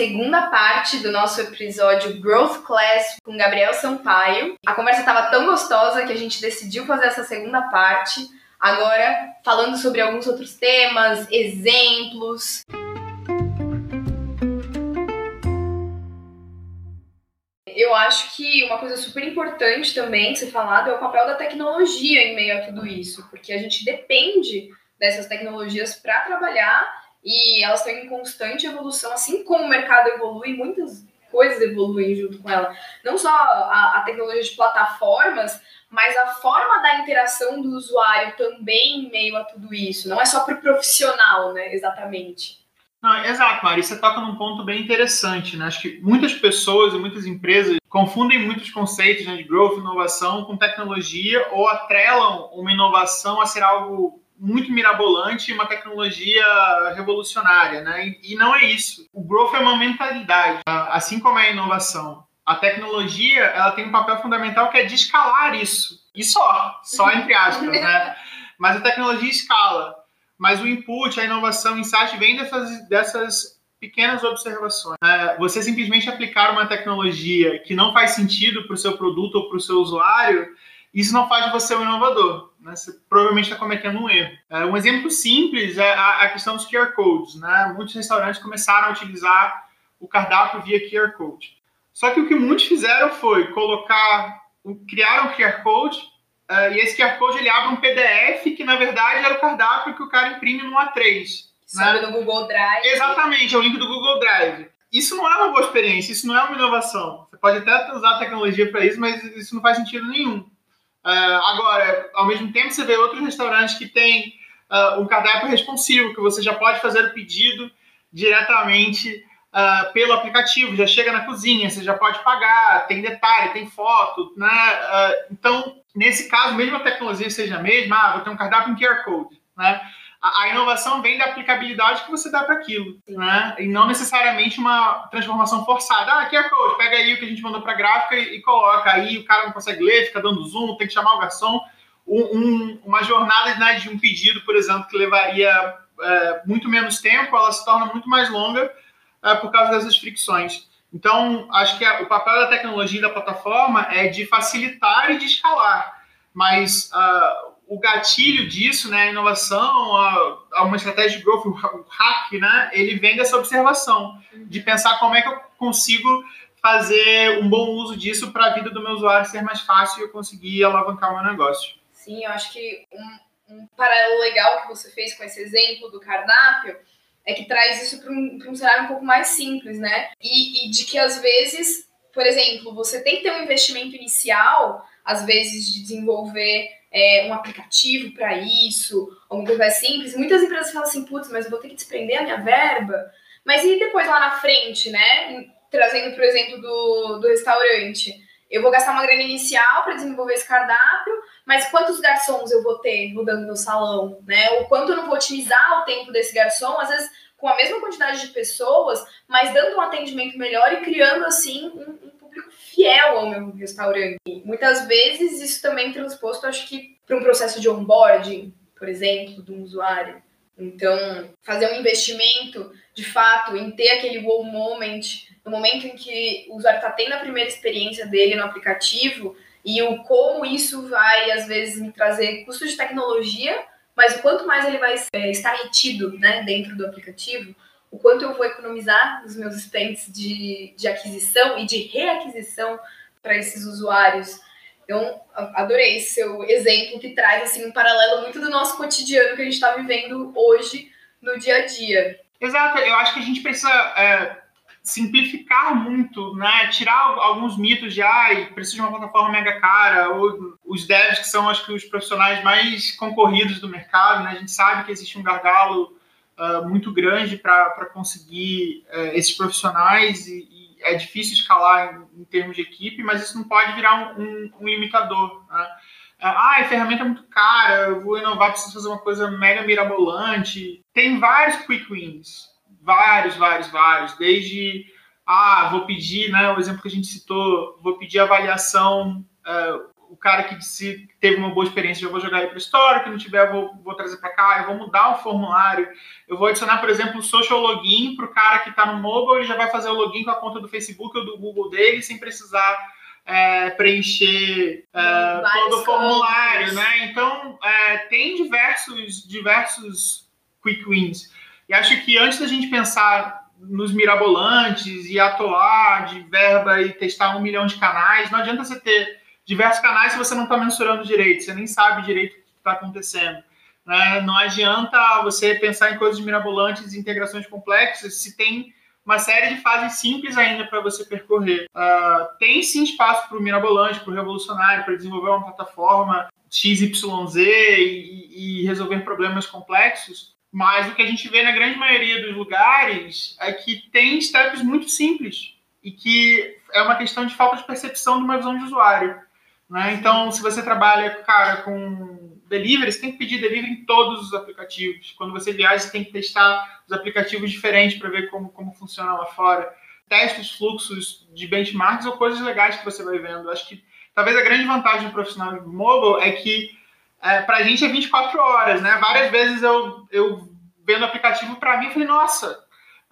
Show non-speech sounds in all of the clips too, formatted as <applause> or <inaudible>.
segunda parte do nosso episódio Growth Class com Gabriel Sampaio. A conversa estava tão gostosa que a gente decidiu fazer essa segunda parte. Agora, falando sobre alguns outros temas, exemplos. Eu acho que uma coisa super importante também de ser falado é o papel da tecnologia em meio a tudo isso, porque a gente depende dessas tecnologias para trabalhar e elas estão em constante evolução, assim como o mercado evolui, muitas coisas evoluem junto com ela. Não só a, a tecnologia de plataformas, mas a forma da interação do usuário também em meio a tudo isso. Não é só para o profissional, né? Exatamente. Não, exato, Mari. Você toca num ponto bem interessante, né? Acho que muitas pessoas e muitas empresas confundem muitos conceitos né, de growth, inovação com tecnologia ou atrelam uma inovação a ser algo muito mirabolante, uma tecnologia revolucionária, né? E, e não é isso. O growth é uma mentalidade, assim como é a inovação. A tecnologia, ela tem um papel fundamental que é de escalar isso. E só, só entre aspas, né? <laughs> Mas a tecnologia escala. Mas o input, a inovação, o insight vem dessas, dessas pequenas observações. É, você simplesmente aplicar uma tecnologia que não faz sentido para o seu produto ou para o seu usuário, isso não faz de você um inovador. Né? Você provavelmente está cometendo um erro. É, um exemplo simples é a, a, questão dos QR codes. Né? Muitos restaurantes começaram a utilizar o cardápio via QR code. Só que o que muitos fizeram foi colocar, criar um QR code uh, e esse QR code ele abre um PDF que na verdade era o cardápio que o cara imprime no A3. Sobe né? no Google Drive. Exatamente, é o link do Google Drive. Isso não é uma boa experiência, isso não é uma inovação. Você pode até usar a tecnologia para isso, mas isso não faz sentido nenhum. Uh, agora, ao mesmo tempo, você vê outros restaurantes que têm uh, um cardápio responsivo, que você já pode fazer o pedido diretamente uh, pelo aplicativo, já chega na cozinha, você já pode pagar, tem detalhe, tem foto, né? então, nesse caso, mesmo a tecnologia seja a mesma, ah, vou ter um cardápio em QR Code, né? A, inovação vem da aplicabilidade que você dá para aquilo, né? E não necessariamente uma transformação forçada. Ah, QR Code, pega aí o que a gente mandou para gráfica e, e, coloca. Aí o cara não consegue ler, fica dando zoom, tem que chamar o garçom. Um, um, uma jornada né, de um pedido, por exemplo, que levaria é, muito menos tempo, ela se torna muito mais longa é, por causa dessas fricções. Então, acho que a, o papel da tecnologia e da plataforma é de facilitar e de escalar. Mas uh, o gatilho disso, né, a inovação, a, a uma estratégia de growth, o hack, né, ele vem dessa observação, de pensar como é que eu consigo fazer um bom uso disso para a vida do meu usuário ser mais fácil e eu conseguir alavancar o meu negócio. Sim, eu acho que um, um paralelo legal que você fez com esse exemplo do cardápio é que traz isso para um, um, cenário um pouco mais simples, né? E, e de que às vezes, por exemplo, você tem que ter um investimento inicial, às vezes, de desenvolver é, um aplicativo para isso, alguma coisa mais simples. Muitas empresas falam assim, putz, mas eu vou ter que desprender a minha verba. Mas e depois lá na frente, né? Trazendo para o exemplo do, do restaurante. Eu vou gastar uma grana inicial para desenvolver esse cardápio, mas quantos garçons eu vou ter rodando no salão, né? Ou quanto eu não vou otimizar o tempo desse garçom, às vezes com a mesma quantidade de pessoas, mas dando um atendimento melhor e criando assim um fiel ao meu restaurante. Muitas vezes isso também é transposto, acho que, para um processo de onboarding, por exemplo, de um usuário. Então, fazer um investimento, de fato, em ter aquele wow moment, no momento em que o usuário está tendo a primeira experiência dele no aplicativo, e o como isso vai, às vezes, me trazer custos de tecnologia, mas o quanto mais ele vai é, estar retido né, dentro do aplicativo, o quanto eu vou economizar nos meus spends de, de aquisição e de reaquisição para esses usuários. Então, adorei esse seu exemplo que traz assim um paralelo muito do nosso cotidiano que a gente está vivendo hoje no dia a dia. Exato, eu acho que a gente precisa é, simplificar muito, né? Tirar alguns mitos de ah, preciso de uma plataforma mega cara, ou os devs que são acho que os profissionais mais concorridos do mercado, né? A gente sabe que existe um gargalo uh, muito grande para conseguir uh, esses profissionais e, e, é difícil escalar em, em, termos de equipe, mas isso não pode virar um, um, um limitador. Né? ah, a ferramenta é muito cara, eu vou inovar, preciso fazer uma coisa mega mirabolante. Tem vários quick wins, vários, vários, vários, desde ah, vou pedir, né, o exemplo que a gente citou, vou pedir avaliação, uh, o cara que disse que teve uma boa experiência, eu vou jogar ele para o Store, que não tiver, eu vou, vou trazer para cá, eu vou mudar o formulário, eu vou adicionar, por exemplo, o social login para o cara que está no mobile, ele já vai fazer o login com a conta do Facebook ou do Google dele, sem precisar é, preencher é, todo o formulário, né? Então, é, tem diversos, diversos quick wins. E acho que antes da gente pensar nos mirabolantes e atolar de verba e testar um milhão de canais, não adianta você ter diversos canais se você não está mensurando direito, você nem sabe direito o que está acontecendo. Né? Não adianta você pensar em coisas mirabolantes integrações complexas se tem uma série de fases simples ainda para você percorrer. Uh, tem sim espaço para o mirabolante, para o revolucionário, para desenvolver uma plataforma XYZ e, e resolver problemas complexos, mas o que a gente vê na grande maioria dos lugares é que tem steps muito simples e que é uma questão de falta de percepção de uma visão de usuário. Né? Então, se você trabalha, cara, com delivery, você tem que pedir delivery em todos os aplicativos. Quando você viaja, você tem que testar os aplicativos diferentes para ver como, como funciona lá fora. Teste os fluxos de benchmarks ou coisas legais que você vai vendo. Acho que talvez a grande vantagem do profissional de mobile é que é, para a gente é 24 horas, né? Várias vezes eu, eu vendo o aplicativo para mim, falei, nossa,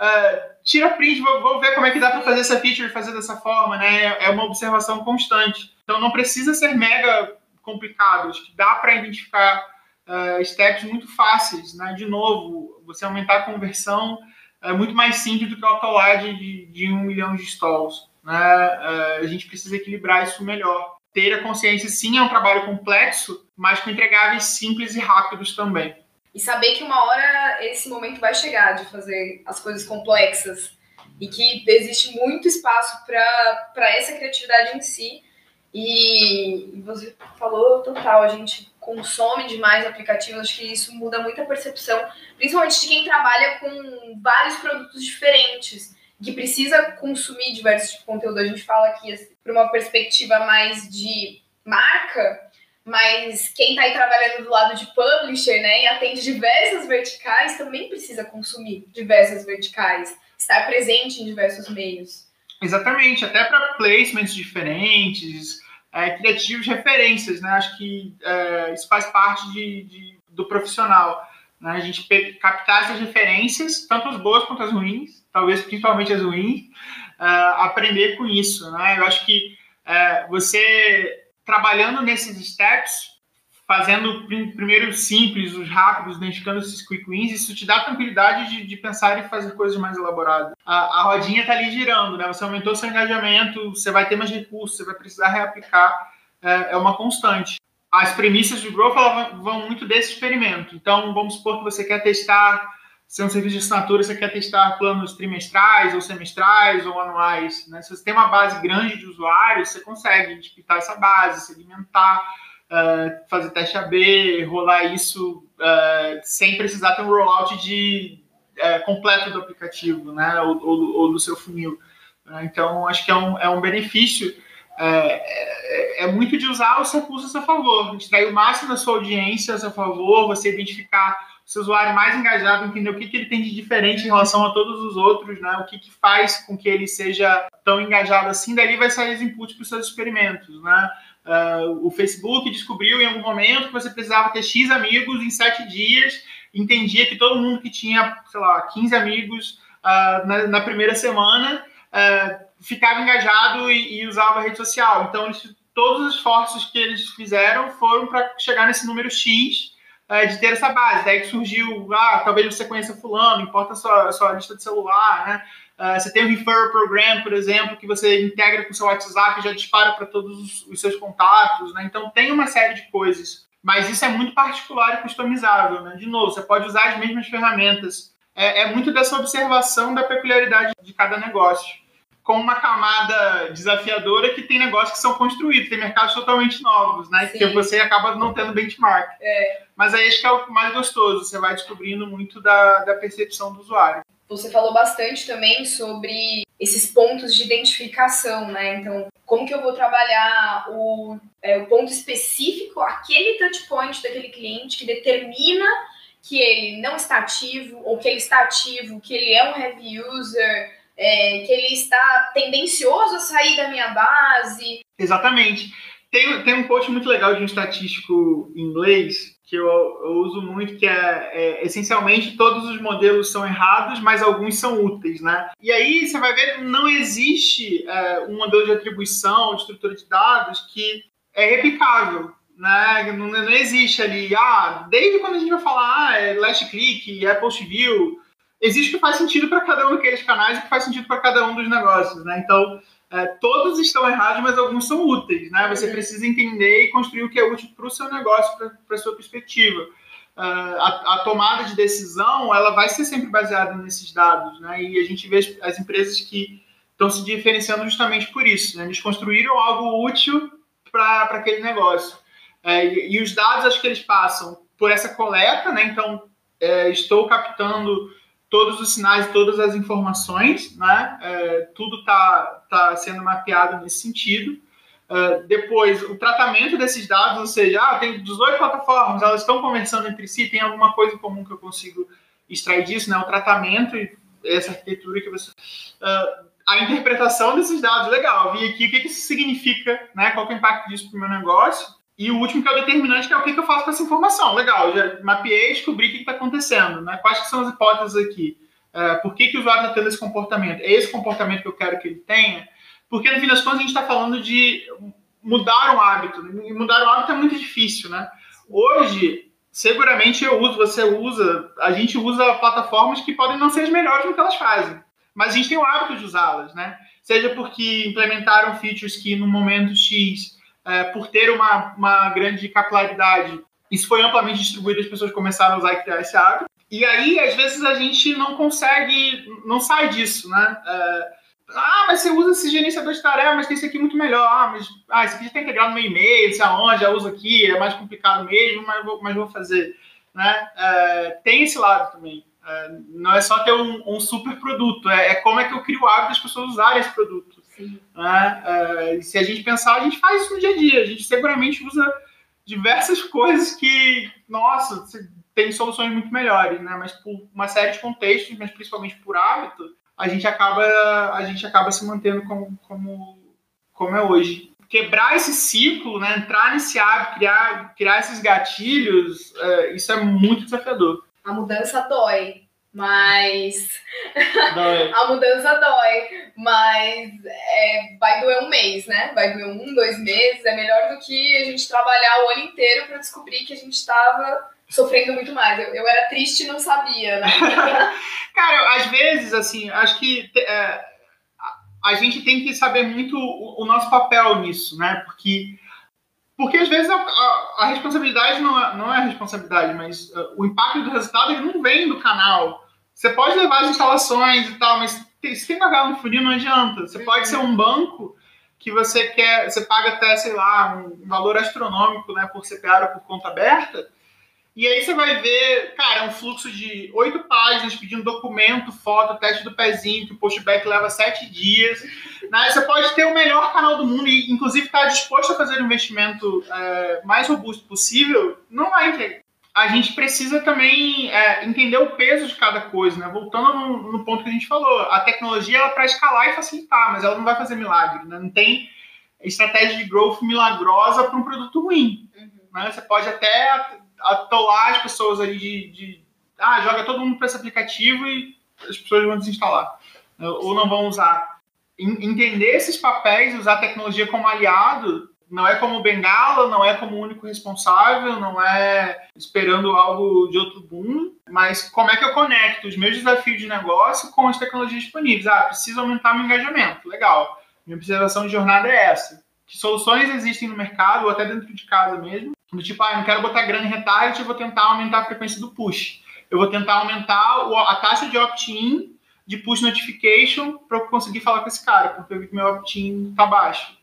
uh, tira print, vou, vou, ver como é que dá para fazer essa feature, fazer dessa forma, né? É uma observação constante. Então não precisa ser mega complicado, acho que dá para identificar uh, steps muito fáceis, né? De novo, você aumentar a conversão é muito mais simples do que o autolad de, de um milhão de stalls. Né? Uh, a gente precisa equilibrar isso melhor. Ter a consciência, sim, é um trabalho complexo, mas com entregáveis simples e rápidos também. E saber que uma hora esse momento vai chegar de fazer as coisas complexas e que existe muito espaço para essa criatividade em si. E você falou total, a gente consome demais aplicativos, acho que isso muda muito a percepção, principalmente de quem trabalha com vários produtos diferentes, que precisa consumir diversos tipos de conteúdo. A gente fala aqui assim, por uma perspectiva mais de marca, mas quem está aí trabalhando do lado de publisher, né, e atende diversas verticais, também precisa consumir diversas verticais, estar presente em diversos meios. Exatamente, até para placements diferentes, é, criativos, referências, né? Acho que é, isso faz parte de, de, do profissional. Né? A gente captar essas referências, tanto as boas quanto as ruins, talvez principalmente as ruins, uh, aprender com isso. Né? Eu acho que uh, você trabalhando nesses steps, fazendo primeiro simples, os rápidos, identificando esses quick wins, isso te dá tranquilidade de, de pensar e fazer coisas mais elaboradas. A, a rodinha está ali girando, né? Você aumentou seu engajamento, você vai ter mais recursos, você vai precisar reaplicar, é, é uma constante. As premissas de growth vão, muito desse experimento. Então, vamos supor que você quer testar se é um serviço de assinatura, você quer testar planos trimestrais, ou semestrais, ou anuais. Né? Se você tem uma base grande de usuários, você consegue despitar essa base, segmentar, uh, fazer teste AB, rolar isso uh, sem precisar ter um rollout de, uh, completo do aplicativo, né? ou, ou, ou do seu funil. Então, acho que é um, é um benefício. É, é, é, muito de usar os recursos a favor, extrair o máximo da sua audiência a seu favor, você identificar seu usuário mais engajado, entender o que, que ele tem de diferente em relação a todos os outros, né? o que, que faz com que ele seja tão engajado assim, dali vai sair os inputs para os seus experimentos. Né? Uh, o Facebook descobriu em algum momento que você precisava ter X amigos em sete dias, entendia que todo mundo que tinha, sei lá, 15 amigos uh, na, na, primeira semana uh, ficava engajado e, e, usava a rede social. Então, eles, todos os esforços que eles fizeram foram para chegar nesse número X de ter essa base. Daí que surgiu, ah, talvez você conheça fulano, importa a sua, a sua lista de celular, né? Uh, você tem o Referral Program, por exemplo, que você integra com o seu WhatsApp e já dispara para todos os, os, seus contatos, né? Então tem uma série de coisas. Mas isso é muito particular e customizável, né? De novo, você pode usar as mesmas ferramentas. É, é muito dessa observação da peculiaridade de cada negócio com uma camada desafiadora que tem negócios que são construídos, tem mercados totalmente novos, né? Sim. Que você acaba não tendo benchmark. É. Mas aí acho que é o mais gostoso, você vai descobrindo muito da, da percepção do usuário. Você falou bastante também sobre esses pontos de identificação, né? Então, como que eu vou trabalhar o, é, o ponto específico, aquele touch point daquele cliente que determina que ele não está ativo, ou que ele está ativo, que ele é um heavy user, é, que ele está tendencioso a sair da minha base. Exatamente. Tem, tem um post muito legal de um estatístico inglês que eu, eu uso muito, que é, é, essencialmente todos os modelos são errados, mas alguns são úteis, né? E aí você vai ver, não existe é, um modelo de atribuição, de estrutura de dados que é replicável, né? Não, não existe ali, ah, desde quando a gente vai falar, ah, é last click, post view, existe o que faz sentido para cada um daqueles canais e que faz sentido para cada um dos negócios, né? Então, é, todos estão errados, mas alguns são úteis, né? Você uhum. precisa entender e construir o que é útil para o seu negócio, para a sua perspectiva. Uh, a, a, tomada de decisão, ela vai ser sempre baseada nesses dados, né? E a gente vê as, as empresas que estão se diferenciando justamente por isso, né? Eles construíram algo útil para aquele negócio. É, e, e, os dados, acho que eles passam por essa coleta, né? Então, é, estou captando todos os sinais, todas as informações, né? É, tudo está tá sendo mapeado nesse sentido. Uh, depois, o tratamento desses dados, ou seja, ah, tem 18 plataformas, elas estão conversando entre si, tem alguma coisa em comum que eu consigo extrair disso, né? O tratamento e essa arquitetura que você... Uh, a interpretação desses dados, legal, vi aqui o que, que isso significa, né? Qual é o impacto disso para o meu negócio. E o último que é o determinante, que é o que, eu faço com essa informação. Legal, já mapeei, descobri o que está acontecendo, né? Quais são as hipóteses aqui? Uh, por que, que o usuário está tendo esse comportamento? É esse comportamento que eu quero que ele tenha? Porque, no fim das contas, a gente está falando de mudar um hábito. E mudar um hábito é muito difícil, né? Hoje, seguramente eu uso, você usa, a gente usa plataformas que podem não ser as melhores no que elas fazem. Mas a gente tem o hábito de usá-las, né? Seja porque implementaram features que no momento X é, por ter uma, uma grande capilaridade, isso foi amplamente distribuído, as pessoas começaram a usar e criar esse hábito. E aí, às vezes, a gente não consegue, não sai disso, né? É, ah, mas você usa esse gerenciador de tarefa, mas tem esse aqui muito melhor. Ah, mas ah, esse aqui já está integrado no meu e-mail, sei aonde, já uso aqui, é mais complicado mesmo, mas vou, mas vou fazer. Né? É, tem esse lado também. É, não é só ter um, um super produto, é, é, como é que eu crio o hábito das pessoas usarem esse produto. Né? É, se a gente pensar, a gente faz isso no dia a dia. A gente seguramente usa diversas <laughs> coisas que, nossa, tem soluções muito melhores, né? Mas por uma série de contextos, mas principalmente por hábito, a gente acaba, a gente acaba se mantendo como, como, como é hoje. Quebrar esse ciclo, né? entrar nesse hábito, criar, criar esses gatilhos, é, isso é muito desafiador. A mudança dói, mas <laughs> a mudança dói, mas é, vai doer um mês, né? Vai doer um, dois meses. É melhor do que a gente trabalhar o ano inteiro para descobrir que a gente estava sofrendo muito mais. Eu, eu, era triste e não sabia, né? <laughs> Cara, às vezes, assim, acho que é, a gente tem que saber muito o, o, nosso papel nisso, né? Porque porque às vezes a, a, a responsabilidade não é, não é a responsabilidade, mas uh, o impacto do resultado ele não vem do canal. Você pode levar as instalações e tal, mas se tem vagar no funil não adianta. Você pode ser um banco que você quer, você paga até, sei lá, um valor astronômico né, por CPA ou por conta aberta, e aí você vai ver, cara, um fluxo de oito páginas pedindo documento, foto, teste do pezinho, que o postback leva sete dias. Né? Você pode ter o melhor canal do mundo e, inclusive, estar tá disposto a fazer o investimento é, mais robusto possível, não vai entregar. A gente precisa também é, entender o peso de cada coisa, né? Voltando no, no, ponto que a gente falou, a tecnologia é para escalar e facilitar, mas ela não vai fazer milagre, né? Não tem estratégia de growth milagrosa para um produto ruim. Uhum. Né? Você pode até atolar as pessoas ali de, de ah, joga todo mundo para esse aplicativo e as pessoas vão desinstalar né, ou não vão usar. Entender esses papéis, usar a tecnologia como aliado, não é como bengala, não é como único responsável, não é esperando algo de outro mundo, mas como é que eu conecto os meus desafios de negócio com as tecnologias disponíveis? Ah, preciso aumentar meu engajamento, legal. Minha observação de jornada é essa. Que soluções existem no mercado, ou até dentro de casa mesmo, do tipo, ah, não quero botar grana em retarget, eu vou tentar aumentar a frequência do push. Eu vou tentar aumentar a taxa de opt-in de push notification para eu conseguir falar com esse cara, porque eu vi que meu opt-in está baixo.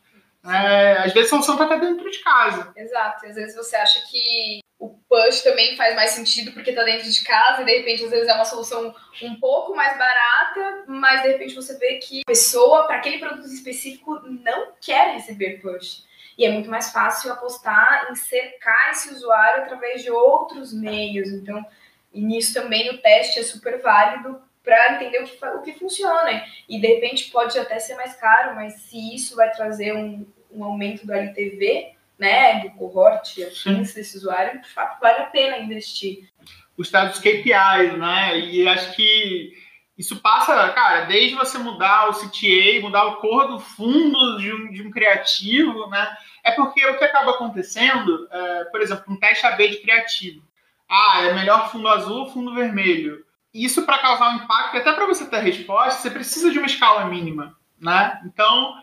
É, às vezes a solução está dentro de casa. Exato. Às vezes você acha que o push também faz mais sentido porque está dentro de casa e de repente às vezes é uma solução um pouco mais barata, mas de repente você vê que a pessoa para aquele produto específico não quer receber push. E é muito mais fácil apostar em cercar esse usuário através de outros meios. Então, nisso também o teste é super válido para entender o que, o que funciona. E de repente pode até ser mais caro, mas se isso vai trazer um, um um aumento do LTV, né, do cohort afins desse usuário, de fato vale a pena investir. Os dados KPIs, né? E acho que isso passa, cara, desde você mudar o CTA, mudar o cor do fundo de um, de um criativo, né? É porque o que acaba acontecendo, é, por exemplo, um teste AB de criativo. Ah, é melhor fundo azul ou fundo vermelho? Isso para causar um impacto, até para você ter resposta, você precisa de uma escala mínima, né? Então,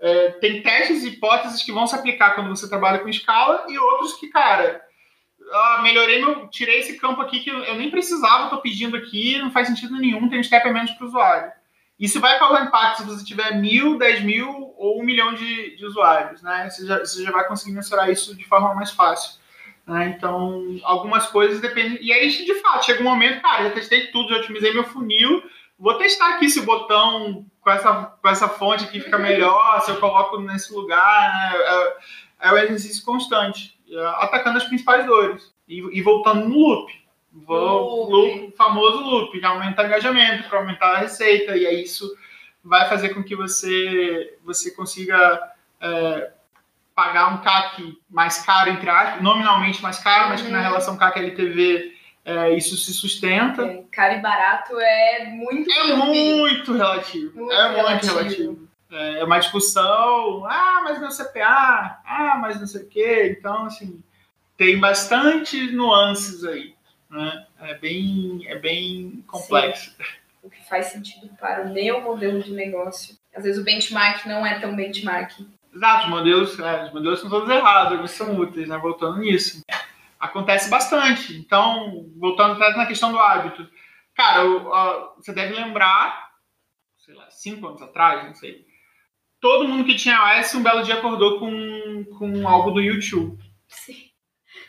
é, tem testes e hipóteses que vão se aplicar quando você trabalha com escala e outros que, cara, ah, melhorei meu. Tirei esse campo aqui que eu nem precisava, estou pedindo aqui, não faz sentido nenhum, tem um step a menos para o usuário. Isso vai causar impacto se você tiver mil, dez mil ou um milhão de, de usuários, né? Você já, você já vai conseguir mensurar isso de forma mais fácil. Né? Então, algumas coisas dependem. E aí, de fato, chega um momento, cara, já testei tudo, já otimizei meu funil, vou testar aqui se o botão com essa, com essa fonte aqui fica melhor, se eu coloco nesse lugar, né? É, é o exercício constante. É, atacando as principais dores e, e voltando no loop. Vou, loop. loop famoso loop, de aumentar o engajamento, para aumentar a receita, e aí isso vai fazer com que você, você consiga é, pagar um CAC mais caro, entre aspas, nominalmente mais caro, mas que na uhum. relação CAC-LTV é, isso se sustenta. É, caro e barato é muito É muito relativo. Muito é muito relativo. relativo. É, é uma discussão, ah, mas meu CPA, ah, mas não sei o quê. Então, assim, tem bastante nuances aí. Né? É, bem, é bem complexo. Sim. O que faz sentido para o meu modelo de negócio. Às vezes o benchmark não é tão benchmark. Exato, os modelos, é, os modelos são todos errados, eles são úteis, né? Voltando nisso. Acontece bastante. Então, voltando atrás na questão do hábito. Cara, você deve lembrar, sei lá, cinco anos atrás, não sei, todo mundo que tinha iOS um belo dia acordou com, com algo do YouTube. Sim.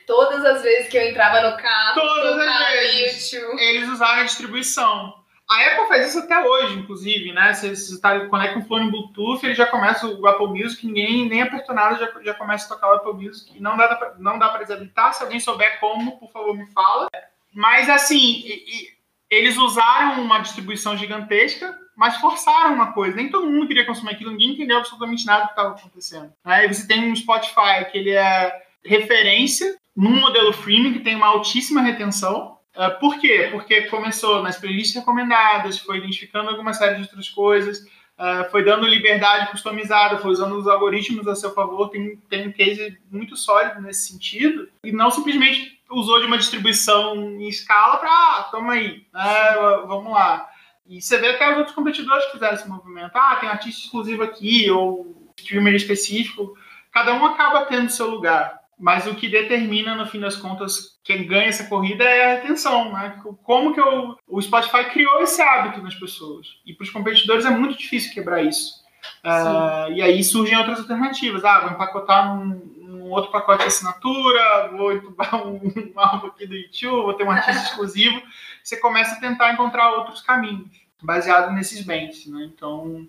Todas as vezes que eu entrava no carro, Todas as vezes, YouTube. eles usaram a distribuição. A Apple faz isso até hoje, inclusive, né? Você, você tá, conecta um fone Bluetooth, ele já começa o Apple Music, ninguém nem apertou nada, já, já começa a tocar o Apple Music. não dá, não dá para desabilitar. Se alguém souber como, por favor, me fala. Mas, assim, e, e, eles usaram uma distribuição gigantesca mas forçaram uma coisa. Nem todo mundo queria consumir aquilo, ninguém entendeu absolutamente nada do que estava acontecendo. Aí você tem um Spotify que ele é referência num modelo freemium que tem uma altíssima retenção. Uh, por quê? Porque começou nas playlists recomendadas, foi identificando alguma série de outras coisas, uh, foi dando liberdade customizada, foi usando os algoritmos a seu favor. Tem, tem um case muito sólido nesse sentido. E não simplesmente usou de uma distribuição em escala para, ah, toma aí, uh, vamos lá. E você vê até os outros competidores que fizeram esse movimento. Ah, tem artista exclusivo aqui, ou streamer específico. Cada um acaba tendo seu lugar. Mas o que determina, no fim das contas, quem ganha essa corrida é a atenção, né? Como que eu, o Spotify criou esse hábito nas pessoas. E para os competidores é muito difícil quebrar isso. Uh, e aí surgem outras alternativas. Ah, vou empacotar num, num outro pacote de assinatura, vou entubar um, <laughs> um álbum aqui do YouTube, vou ter um artista <laughs> exclusivo. Você começa a tentar encontrar outros caminhos, baseado nesses bens. Né? Então,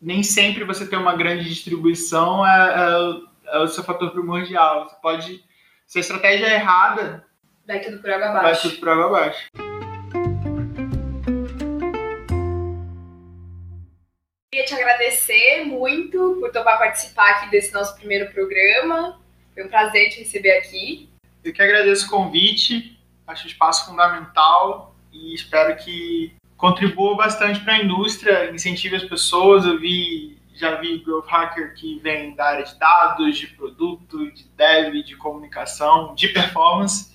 nem sempre você ter uma grande distribuição é, é, é o seu fator primordial. Você pode, se a estratégia é errada, vai tudo por água abaixo. Vai tudo por água abaixo. Queria te agradecer muito por topar participar aqui desse nosso primeiro programa. Foi um prazer te receber aqui. Eu que agradeço o convite, acho o espaço fundamental e espero que contribua bastante para a indústria, incentive as pessoas. Eu vi, já vi growth hacker que vem da área de dados, de produto, de dev, de comunicação, de performance.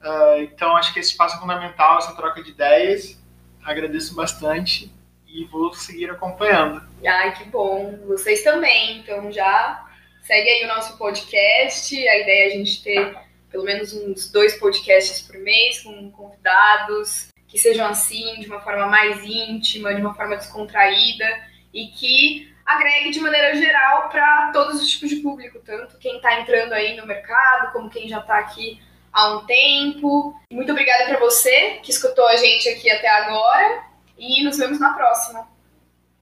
Uh, então acho que esse espaço é fundamental, essa troca de ideias. Agradeço bastante e vou seguir acompanhando. Ai, que bom. Vocês também. Então já segue aí o nosso podcast. A ideia é a gente ter pelo menos uns dois podcasts por mês com convidados que sejam assim, de uma forma mais íntima, de uma forma descontraída e que agregue de maneira geral para todos os tipos de público, tanto quem está entrando aí no mercado, como quem já está aqui há um tempo. Muito obrigada para você que escutou a gente aqui até agora e nos vemos na próxima.